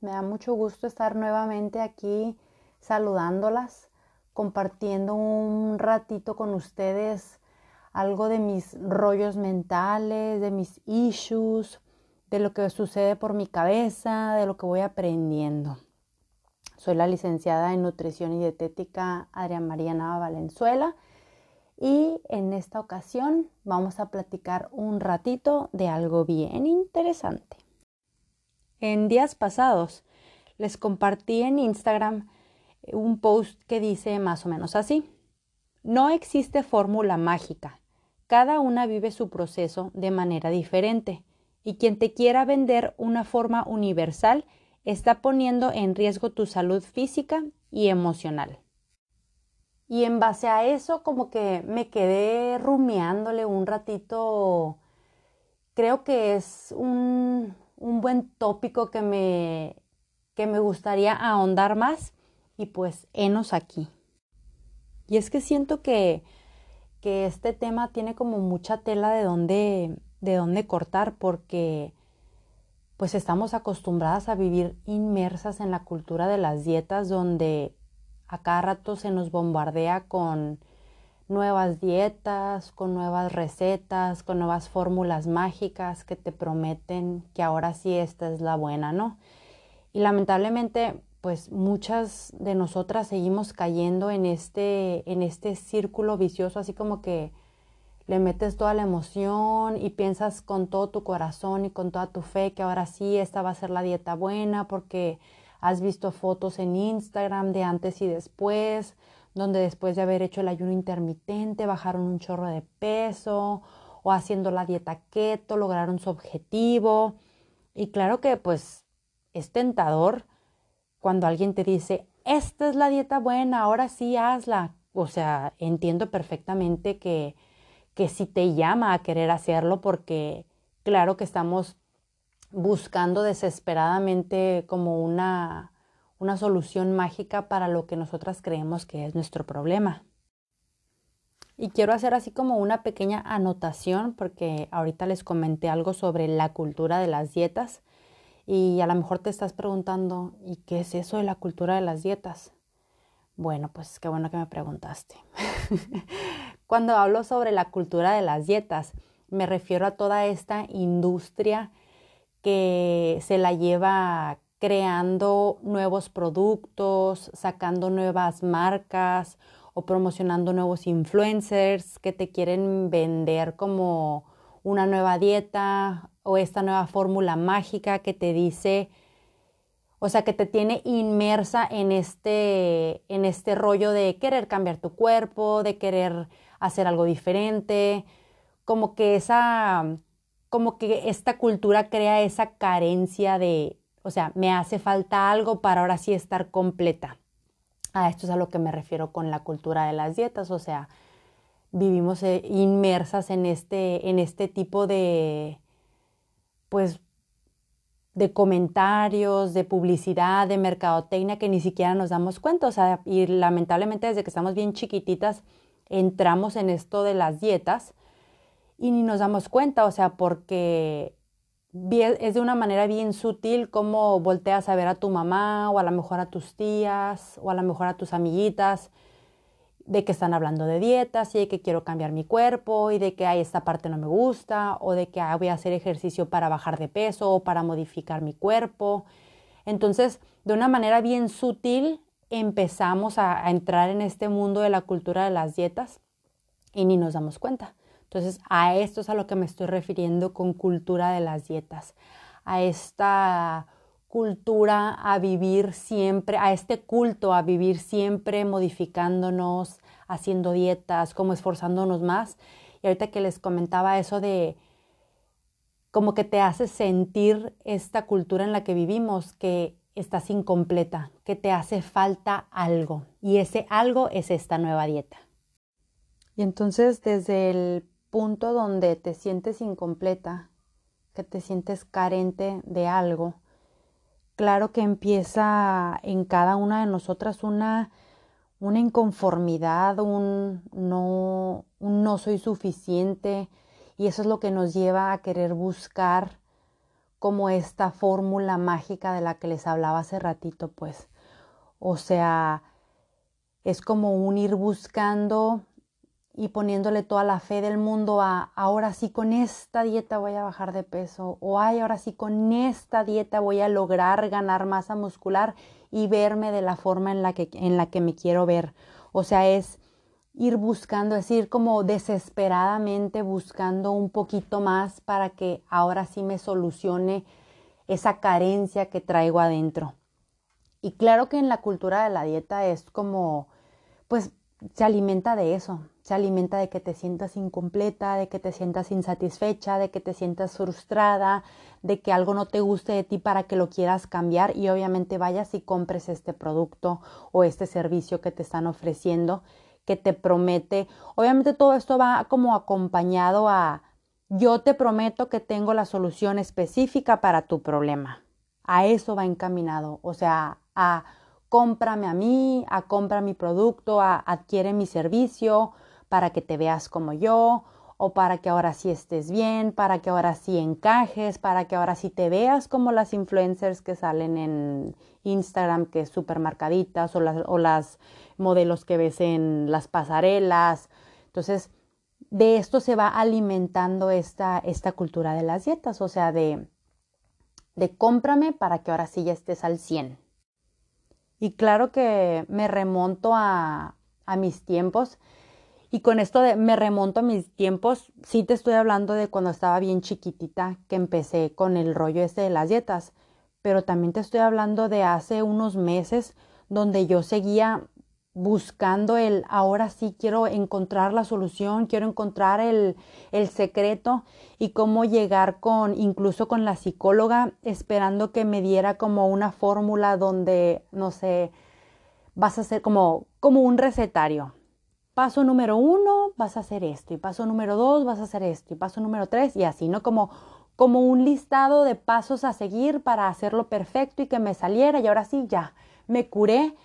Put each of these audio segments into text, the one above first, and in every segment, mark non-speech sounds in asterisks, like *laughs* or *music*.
Me da mucho gusto estar nuevamente aquí saludándolas, compartiendo un ratito con ustedes algo de mis rollos mentales, de mis issues, de lo que sucede por mi cabeza, de lo que voy aprendiendo. Soy la licenciada en nutrición y dietética Adriana Mariana Valenzuela y en esta ocasión vamos a platicar un ratito de algo bien interesante. En días pasados les compartí en Instagram un post que dice más o menos así. No existe fórmula mágica. Cada una vive su proceso de manera diferente y quien te quiera vender una forma universal está poniendo en riesgo tu salud física y emocional. Y en base a eso como que me quedé rumiándole un ratito. Creo que es un, un buen tópico que me, que me gustaría ahondar más y pues enos aquí. Y es que siento que, que este tema tiene como mucha tela de dónde, de dónde cortar porque pues estamos acostumbradas a vivir inmersas en la cultura de las dietas donde a cada rato se nos bombardea con nuevas dietas, con nuevas recetas, con nuevas fórmulas mágicas que te prometen que ahora sí esta es la buena, ¿no? Y lamentablemente, pues muchas de nosotras seguimos cayendo en este, en este círculo vicioso, así como que le metes toda la emoción y piensas con todo tu corazón y con toda tu fe que ahora sí esta va a ser la dieta buena porque Has visto fotos en Instagram de antes y después, donde después de haber hecho el ayuno intermitente bajaron un chorro de peso o haciendo la dieta keto lograron su objetivo. Y claro que pues es tentador cuando alguien te dice, esta es la dieta buena, ahora sí hazla. O sea, entiendo perfectamente que, que si te llama a querer hacerlo porque claro que estamos buscando desesperadamente como una, una solución mágica para lo que nosotras creemos que es nuestro problema. Y quiero hacer así como una pequeña anotación porque ahorita les comenté algo sobre la cultura de las dietas y a lo mejor te estás preguntando, ¿y qué es eso de la cultura de las dietas? Bueno, pues qué bueno que me preguntaste. *laughs* Cuando hablo sobre la cultura de las dietas, me refiero a toda esta industria que se la lleva creando nuevos productos, sacando nuevas marcas o promocionando nuevos influencers que te quieren vender como una nueva dieta o esta nueva fórmula mágica que te dice, o sea, que te tiene inmersa en este, en este rollo de querer cambiar tu cuerpo, de querer hacer algo diferente, como que esa como que esta cultura crea esa carencia de, o sea, me hace falta algo para ahora sí estar completa. A esto es a lo que me refiero con la cultura de las dietas, o sea, vivimos eh, inmersas en este, en este tipo de, pues, de comentarios, de publicidad, de mercadotecnia que ni siquiera nos damos cuenta, o sea, y lamentablemente desde que estamos bien chiquititas entramos en esto de las dietas y ni nos damos cuenta, o sea, porque es de una manera bien sutil como volteas a ver a tu mamá o a lo mejor a tus tías o a lo mejor a tus amiguitas de que están hablando de dietas y de que quiero cambiar mi cuerpo y de que hay esta parte no me gusta o de que voy a hacer ejercicio para bajar de peso o para modificar mi cuerpo. Entonces, de una manera bien sutil empezamos a, a entrar en este mundo de la cultura de las dietas y ni nos damos cuenta. Entonces, a esto es a lo que me estoy refiriendo con cultura de las dietas, a esta cultura a vivir siempre, a este culto a vivir siempre modificándonos, haciendo dietas, como esforzándonos más. Y ahorita que les comentaba eso de como que te hace sentir esta cultura en la que vivimos que estás incompleta, que te hace falta algo y ese algo es esta nueva dieta. Y entonces desde el punto donde te sientes incompleta, que te sientes carente de algo, claro que empieza en cada una de nosotras una, una inconformidad, un no, un no soy suficiente, y eso es lo que nos lleva a querer buscar como esta fórmula mágica de la que les hablaba hace ratito, pues. O sea, es como un ir buscando y poniéndole toda la fe del mundo a ahora sí con esta dieta voy a bajar de peso o ay, ahora sí con esta dieta voy a lograr ganar masa muscular y verme de la forma en la que, en la que me quiero ver. O sea, es ir buscando, es ir como desesperadamente buscando un poquito más para que ahora sí me solucione esa carencia que traigo adentro. Y claro que en la cultura de la dieta es como, pues se alimenta de eso, se alimenta de que te sientas incompleta, de que te sientas insatisfecha, de que te sientas frustrada, de que algo no te guste de ti para que lo quieras cambiar y obviamente vayas y compres este producto o este servicio que te están ofreciendo que te promete. Obviamente todo esto va como acompañado a yo te prometo que tengo la solución específica para tu problema. A eso va encaminado, o sea, a cómprame a mí, a compra mi producto, a adquiere mi servicio para que te veas como yo o para que ahora sí estés bien, para que ahora sí encajes, para que ahora sí te veas como las influencers que salen en Instagram, que es súper marcaditas, o las, o las modelos que ves en las pasarelas. Entonces, de esto se va alimentando esta, esta cultura de las dietas, o sea, de, de cómprame para que ahora sí ya estés al 100. Y claro que me remonto a, a mis tiempos. Y con esto de me remonto a mis tiempos, sí te estoy hablando de cuando estaba bien chiquitita que empecé con el rollo este de las dietas, pero también te estoy hablando de hace unos meses donde yo seguía buscando el ahora sí quiero encontrar la solución, quiero encontrar el, el, secreto y cómo llegar con, incluso con la psicóloga, esperando que me diera como una fórmula donde, no sé, vas a hacer como, como un recetario. Paso número uno, vas a hacer esto, y paso número dos, vas a hacer esto, y paso número tres, y así, ¿no? Como, como un listado de pasos a seguir para hacerlo perfecto y que me saliera, y ahora sí, ya, me curé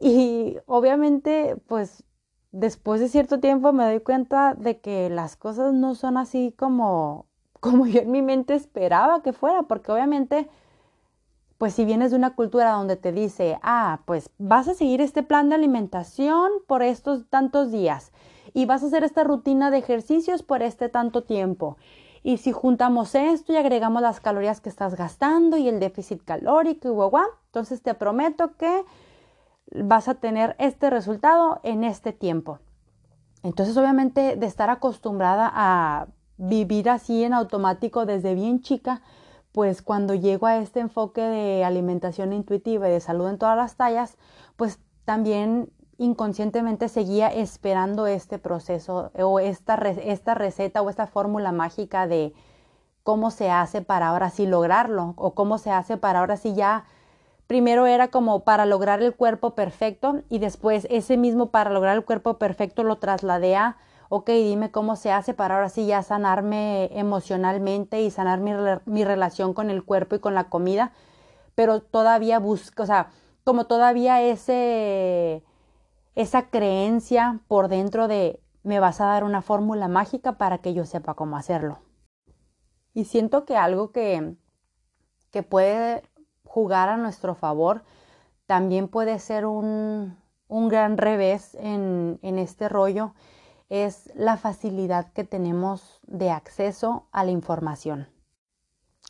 y obviamente, pues después de cierto tiempo me doy cuenta de que las cosas no son así como, *laughs* como yo en mi mente esperaba que fuera, porque obviamente, pues si vienes de una cultura donde te dice, ah, pues vas a seguir este plan de alimentación por estos tantos días y vas a hacer esta rutina de ejercicios por este tanto tiempo. Y si juntamos esto y agregamos las calorías que estás gastando y el déficit calórico y guau, entonces te prometo que vas a tener este resultado en este tiempo. Entonces, obviamente, de estar acostumbrada a vivir así en automático desde bien chica, pues cuando llego a este enfoque de alimentación intuitiva y de salud en todas las tallas, pues también inconscientemente seguía esperando este proceso o esta, esta receta o esta fórmula mágica de cómo se hace para ahora sí lograrlo o cómo se hace para ahora sí ya primero era como para lograr el cuerpo perfecto y después ese mismo para lograr el cuerpo perfecto lo trasladé a, ok, dime cómo se hace para ahora sí ya sanarme emocionalmente y sanar mi, mi relación con el cuerpo y con la comida, pero todavía busco, o sea, como todavía ese, esa creencia por dentro de me vas a dar una fórmula mágica para que yo sepa cómo hacerlo. Y siento que algo que, que puede jugar a nuestro favor, también puede ser un, gran revés en, en este rollo, es la facilidad que tenemos de acceso a la información.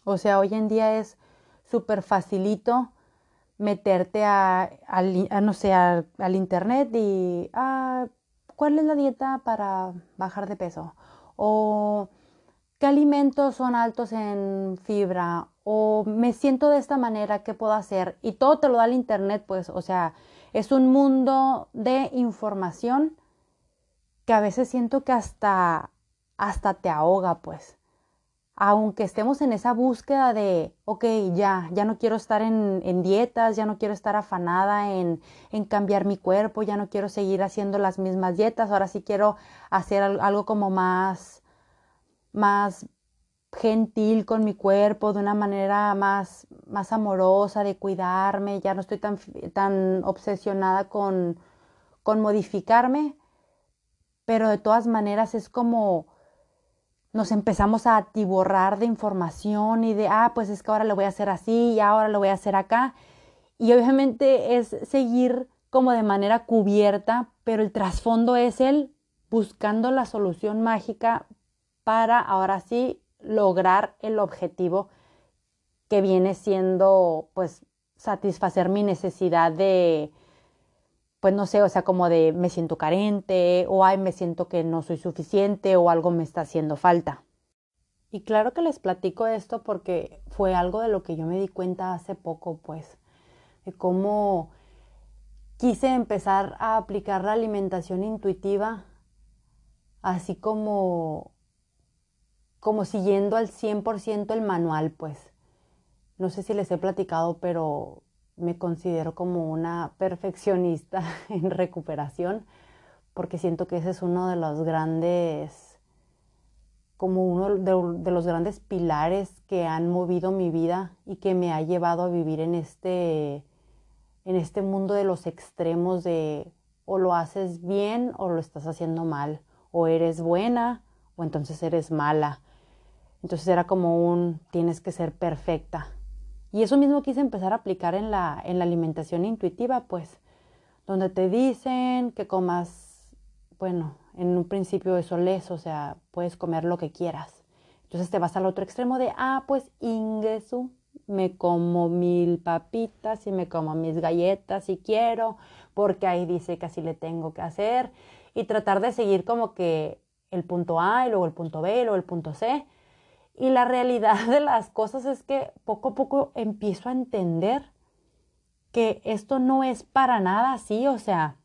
O sea, hoy en día es súper facilito meterte a, no sé, al internet y, ah, ¿cuál es la dieta para bajar de peso? O ¿qué alimentos son altos en fibra? o me siento de esta manera, ¿qué puedo hacer? Y todo te lo da el Internet, pues, o sea, es un mundo de información que a veces siento que hasta, hasta te ahoga, pues. aunque estemos en esa búsqueda de, ok, ya, ya no quiero estar en, en dietas, ya no quiero estar afanada en, en, cambiar mi cuerpo, ya no quiero seguir haciendo las mismas dietas, ahora sí quiero hacer algo como más, más gentil con mi cuerpo, de una manera más, más amorosa, de cuidarme, ya no estoy tan, tan obsesionada con, con modificarme, pero de todas maneras es como nos empezamos a atiborrar de información y de, ah, pues es que ahora lo voy a hacer así y ahora lo voy a hacer acá. Y obviamente es seguir como de manera cubierta, pero el trasfondo es el buscando la solución mágica para ahora sí lograr el objetivo que viene siendo pues satisfacer mi necesidad de, pues no sé, o sea, como de me siento carente o ay, me siento que no soy suficiente o algo me está haciendo falta. Y claro que les platico esto porque fue algo de lo que yo me di cuenta hace poco, pues, de cómo quise empezar a aplicar la alimentación intuitiva, así como, como siguiendo al 100% el manual, pues. No sé si les he platicado, pero me considero como una perfeccionista *laughs* en recuperación porque siento que ese es uno de los grandes, como uno de, los grandes pilares que han movido mi vida y que me ha llevado a vivir en este, en este mundo de los extremos de o lo haces bien o lo estás haciendo mal, o eres buena o entonces eres mala. Entonces era como un tienes que ser perfecta y eso mismo quise empezar a aplicar en la, en la alimentación intuitiva, pues, donde te dicen que comas, bueno, en un principio eso les, o sea, puedes comer lo que quieras. Entonces te vas al otro extremo de, ah, pues ingreso, me como mil papitas y me como mis galletas si quiero, porque ahí dice que así le tengo que hacer. Y tratar de seguir como que el punto A y luego el punto B y luego el punto C y la realidad de las cosas es que poco a poco empiezo a entender que esto no es para nada así, o sea,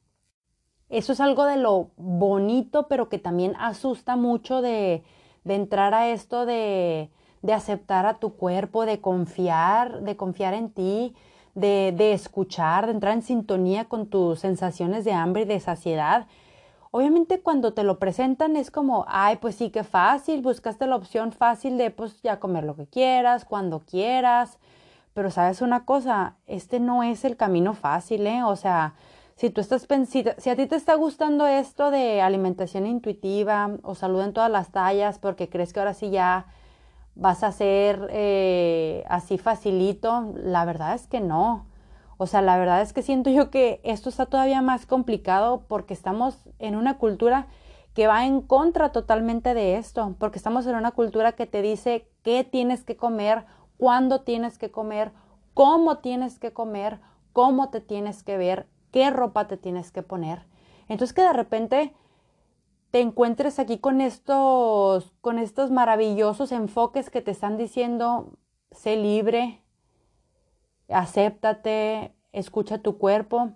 eso es algo de lo bonito, pero que también asusta mucho de, entrar a esto de, de, aceptar a tu cuerpo, de confiar, de confiar en ti, de, de escuchar, de entrar en sintonía con tus sensaciones de hambre y de saciedad Obviamente cuando te lo presentan es como, ay, pues sí, qué fácil, buscaste la opción fácil de pues ya comer lo que quieras, cuando quieras, pero sabes una cosa, este no es el camino fácil, ¿eh? O sea, si tú estás pensando, si a ti te está gustando esto de alimentación intuitiva o salud en todas las tallas porque crees que ahora sí ya vas a ser eh, así facilito, la verdad es que no. O sea, la verdad es que siento yo que esto está todavía más complicado porque estamos en una cultura que va en contra totalmente de esto, porque estamos en una cultura que te dice qué tienes que comer, cuándo tienes que comer, cómo tienes que comer, cómo te tienes que ver, qué ropa te tienes que poner. Entonces que de repente te encuentres aquí con estos, con estos maravillosos enfoques que te están diciendo, sé libre, acéptate, escucha tu cuerpo.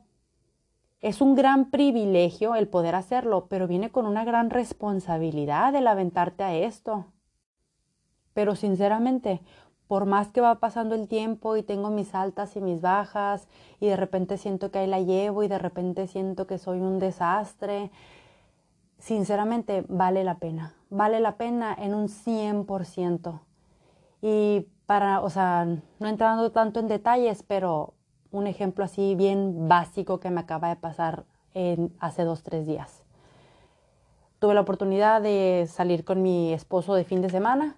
Es un gran privilegio el poder hacerlo, pero viene con una gran responsabilidad el aventarte a esto. Pero sinceramente, por más que va pasando el tiempo y tengo mis altas y mis bajas y de repente siento que ahí la llevo y de repente siento que soy un desastre, sinceramente vale la pena, vale la pena en un 100%. Y para, o sea, no entrando tanto en detalles, pero un ejemplo así bien básico que me acaba de pasar hace dos, tres días. Tuve la oportunidad de salir con mi esposo de fin de semana.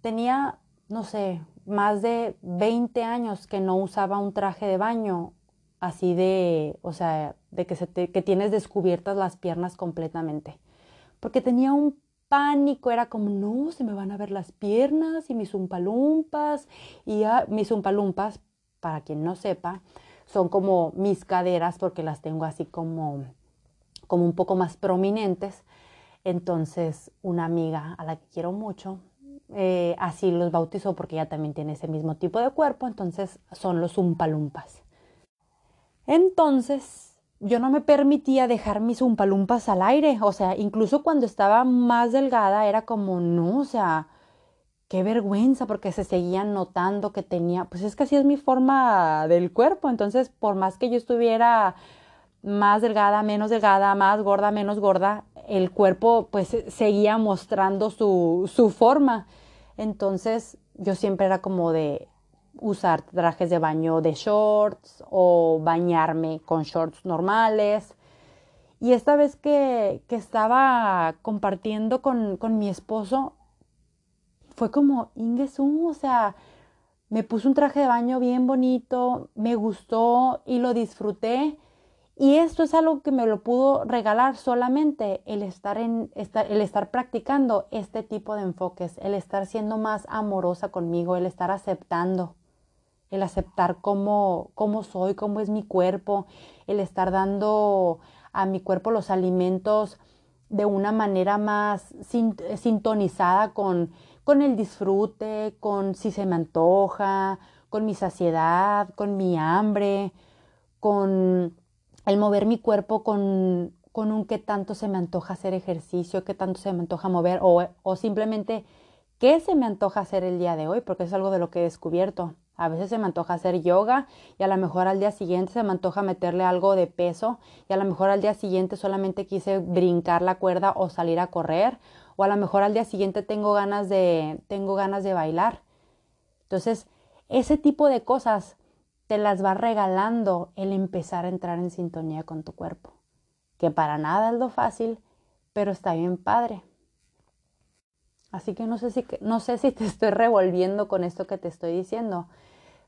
Tenía, no sé, más de 20 años que no usaba un traje de baño así de, o sea, de que tienes descubiertas las piernas completamente. Porque tenía un pánico, era como, no, se me van a ver las piernas y mis umpalumpas. Y mis umpalumpas, para quien no sepa, son como mis caderas porque las tengo así como, como un poco más prominentes. Entonces, una amiga a la que quiero mucho, eh, así los bautizó porque ella también tiene ese mismo tipo de cuerpo, entonces son los umpalumpas. Entonces, yo no me permitía dejar mis umpalumpas al aire, o sea, incluso cuando estaba más delgada era como, no, o sea, qué vergüenza porque se seguían notando que tenía, pues es que así es mi forma del cuerpo, entonces por más que yo estuviera más delgada, menos delgada, más gorda, menos gorda, el cuerpo pues seguía mostrando su, su forma. Entonces yo siempre era como de usar trajes de baño de shorts o bañarme con shorts normales. Y esta vez que, que estaba compartiendo con, con mi esposo, fue como Ingesum, o sea, me puse un traje de baño bien bonito, me gustó y lo disfruté. Y esto es algo que me lo pudo regalar solamente el estar, en, el estar practicando este tipo de enfoques, el estar siendo más amorosa conmigo, el estar aceptando, el aceptar cómo, cómo soy, cómo es mi cuerpo, el estar dando a mi cuerpo los alimentos de una manera más sintonizada con con el disfrute, con si se me antoja, con mi saciedad, con mi hambre, con el mover mi cuerpo con, con un qué tanto se me antoja hacer ejercicio, qué tanto se me antoja mover o, o simplemente qué se me antoja hacer el día de hoy, porque es algo de lo que he descubierto. A veces se me antoja hacer yoga y a lo mejor al día siguiente se me antoja meterle algo de peso y a lo mejor al día siguiente solamente quise brincar la cuerda o salir a correr o a lo mejor al día siguiente tengo ganas de, tengo ganas de bailar. Entonces, ese tipo de cosas te las va regalando el empezar a entrar en sintonía con tu cuerpo, que para nada es lo fácil, pero está bien padre. Así que no sé si, no sé si te estoy revolviendo con esto que te estoy diciendo,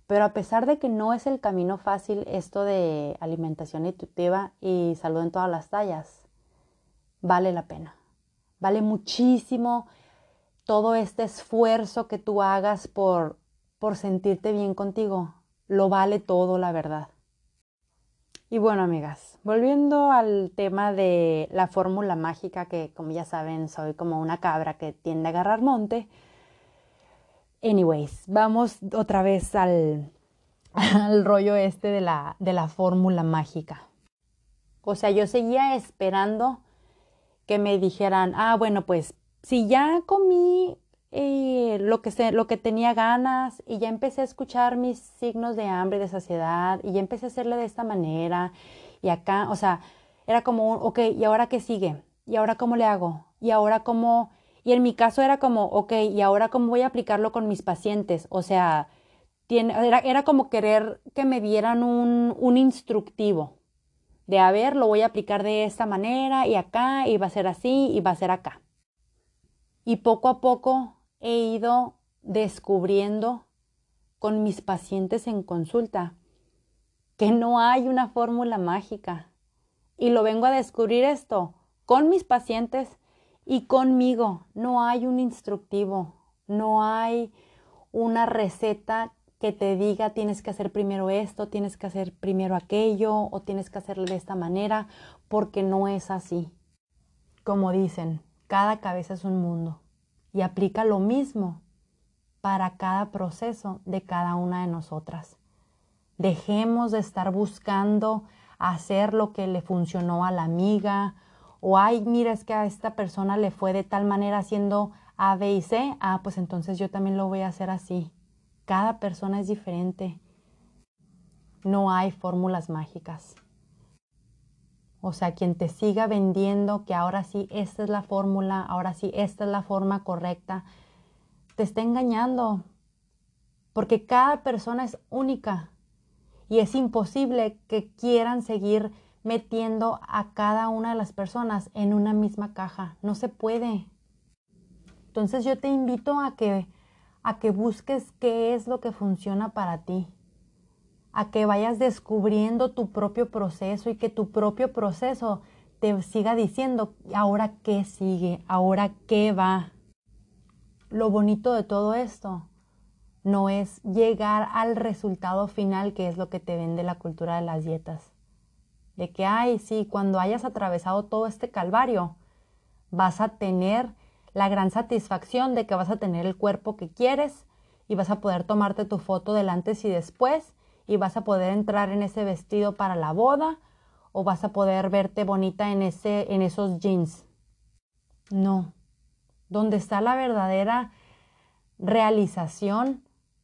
pero a pesar de que no es el camino fácil esto de alimentación intuitiva y salud en todas las tallas, vale la pena. Vale muchísimo todo este esfuerzo que tú hagas por, por sentirte bien contigo. Lo vale todo, la verdad. Y bueno, amigas, volviendo al tema de la fórmula mágica, que como ya saben, soy como una cabra que tiende a agarrar monte. Anyways, vamos otra vez al, al rollo este de la, de la fórmula mágica. O sea, yo seguía esperando que me dijeran, ah, bueno, pues si ya comí eh, lo, que lo que tenía ganas y ya empecé a escuchar mis signos de hambre, de saciedad y ya empecé a hacerle de esta manera y acá, o sea, era como, ok, ¿y ahora qué sigue? ¿Y ahora cómo le hago? ¿Y ahora cómo? Y en mi caso era como, ok, ¿y ahora cómo voy a aplicarlo con mis pacientes? O sea, era, era como querer que me dieran un, un instructivo de a ver, lo voy a aplicar de esta manera y acá y va a ser así y va a ser acá. Y poco a poco he ido descubriendo con mis pacientes en consulta que no hay una fórmula mágica. Y lo vengo a descubrir esto con mis pacientes y conmigo. No hay un instructivo, no hay una receta que te diga tienes que hacer primero esto, tienes que hacer primero aquello o tienes que hacerlo de esta manera, porque no es así. Como dicen, cada cabeza es un mundo y aplica lo mismo para cada proceso de cada una de nosotras. Dejemos de estar buscando hacer lo que le funcionó a la amiga o ay, mira, es que a esta persona le fue de tal manera haciendo A, B y C, ah, pues entonces yo también lo voy a hacer así. Cada persona es diferente. No hay fórmulas mágicas. O sea, quien te siga vendiendo que ahora sí esta es la fórmula, ahora sí esta es la forma correcta, te está engañando. Porque cada persona es única y es imposible que quieran seguir metiendo a cada una de las personas en una misma caja. No se puede. Entonces yo te invito a que a que busques qué es lo que funciona para ti, a que vayas descubriendo tu propio proceso y que tu propio proceso te siga diciendo, ahora qué sigue, ahora qué va. Lo bonito de todo esto no es llegar al resultado final, que es lo que te vende la cultura de las dietas. De que, ay, sí, cuando hayas atravesado todo este calvario, vas a tener la gran satisfacción de que vas a tener el cuerpo que quieres y vas a poder tomarte tu foto del antes y después y vas a poder entrar en ese vestido para la boda o vas a poder verte bonita en, ese, en esos jeans. No. Donde está la verdadera realización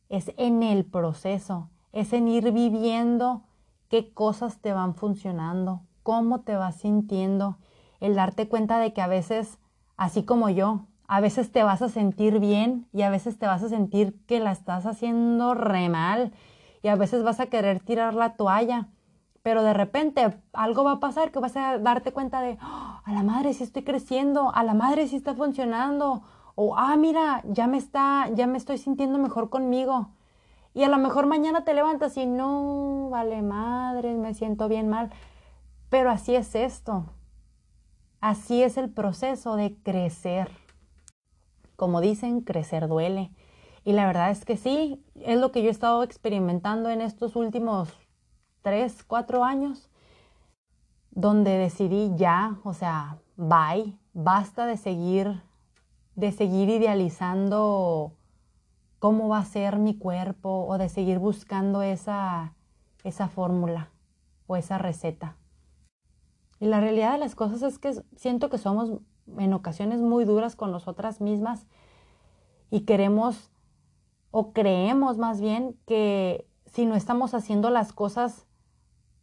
es en el proceso, es en ir viviendo qué cosas te van funcionando, cómo te vas sintiendo, el darte cuenta de que a veces, así como yo, a veces te vas a sentir bien y a veces te vas a sentir que la estás haciendo re mal y a veces vas a querer tirar la toalla, pero de repente algo va a pasar que vas a darte cuenta de, ¡Ah! a la madre sí estoy creciendo, a la madre sí está funcionando, o ah, mira, ya me está, ya me estoy sintiendo mejor conmigo. Y a lo mejor mañana te levantas y no, vale madre, me siento bien mal. Pero así es esto. Así es el proceso de crecer. Como dicen, crecer duele. Y la verdad es que sí, es lo que yo he estado experimentando en estos últimos tres, cuatro años, donde decidí ya, o sea, bye, basta de seguir, de seguir idealizando cómo va a ser mi cuerpo o de seguir buscando esa, esa fórmula o esa receta. Y la realidad de las cosas es que siento que somos en ocasiones muy duras con nosotras mismas y queremos o creemos más bien que si no estamos haciendo las cosas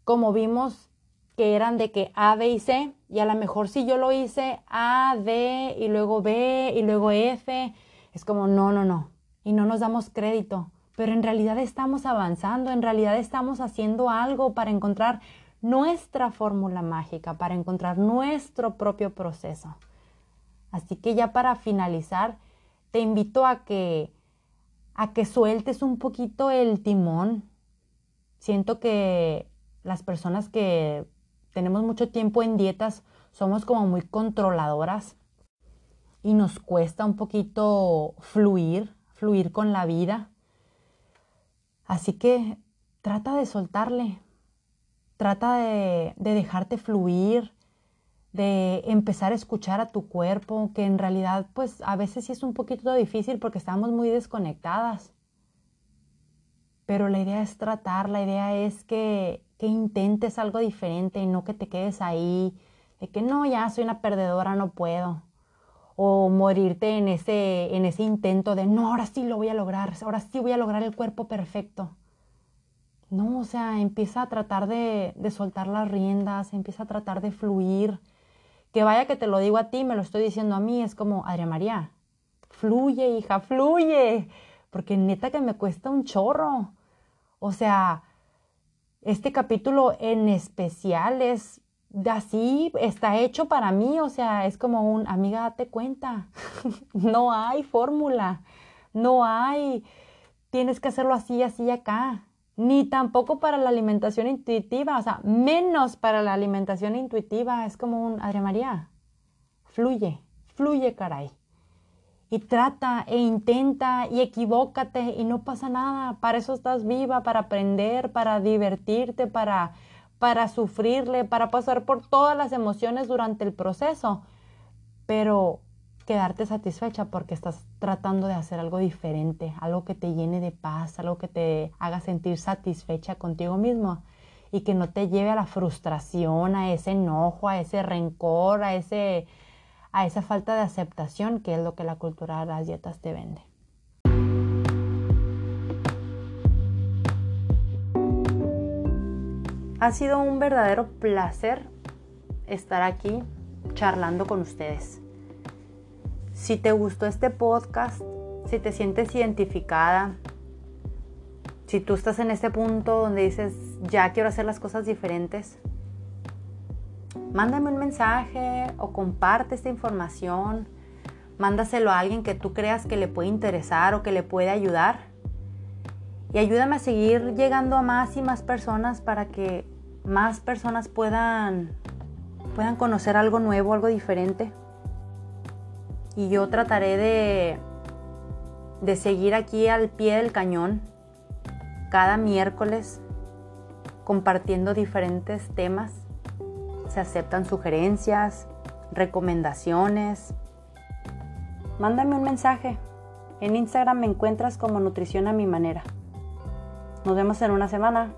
como vimos que eran de que A, B y C, y a lo mejor si yo lo hice A, D y luego B y luego F, es como no, no, no, y no nos damos crédito, pero en realidad estamos avanzando, en realidad estamos haciendo algo para encontrar nuestra fórmula mágica, para encontrar nuestro propio proceso. Así que ya para finalizar, te invito a que a que sueltes un poquito el timón. Siento que las personas que tenemos mucho tiempo en dietas somos como muy controladoras y nos cuesta un poquito fluir, fluir con la vida. Así que trata de soltarle, trata de, de dejarte fluir, de empezar a escuchar a tu cuerpo, que en realidad pues a veces sí es un poquito difícil porque estamos muy desconectadas. Pero la idea es tratar, la idea es que, que intentes algo diferente y no que te quedes ahí, de que no, ya soy una perdedora, no puedo. O morirte en ese, en ese intento de, no, ahora sí lo voy a lograr, ahora sí voy a lograr el cuerpo perfecto. No, o sea, empieza a tratar de, de soltar las riendas, empieza a tratar de fluir, que vaya que te lo digo a ti, me lo estoy diciendo a mí, es como, Adriana María, fluye, hija, fluye, porque neta que me cuesta un chorro. O sea, este capítulo en especial es así, está hecho para mí, o sea, es como un, amiga, date cuenta, *laughs* no hay fórmula, no hay, tienes que hacerlo así, así acá ni tampoco para la alimentación intuitiva, o sea, menos para la alimentación intuitiva. Es como un, Adriana María, fluye, fluye, caray. Y trata e intenta y equivócate y no pasa nada. Para eso estás viva, para aprender, para divertirte, para, para sufrirle, para pasar por todas las emociones durante el proceso. Pero quedarte satisfecha porque estás tratando de hacer algo diferente, algo que te llene de paz, algo que te haga sentir satisfecha contigo mismo y que no te lleve a la frustración, a ese enojo, a ese rencor, a, ese, a esa falta de aceptación que es lo que la cultura de las dietas te vende. Ha sido un verdadero placer estar aquí charlando con ustedes. Si te gustó este podcast, si te sientes identificada, si tú estás en este punto donde dices, ya quiero hacer las cosas diferentes, mándame un mensaje o comparte esta información, mándaselo a alguien que tú creas que le puede interesar o que le puede ayudar. Y ayúdame a seguir llegando a más y más personas para que más personas puedan, puedan conocer algo nuevo, algo diferente y yo trataré de, de seguir aquí al pie del cañón cada miércoles compartiendo diferentes temas. Se aceptan sugerencias, recomendaciones. Mándame un mensaje. En Instagram me encuentras como Nutrición a mi manera. Nos vemos en una semana.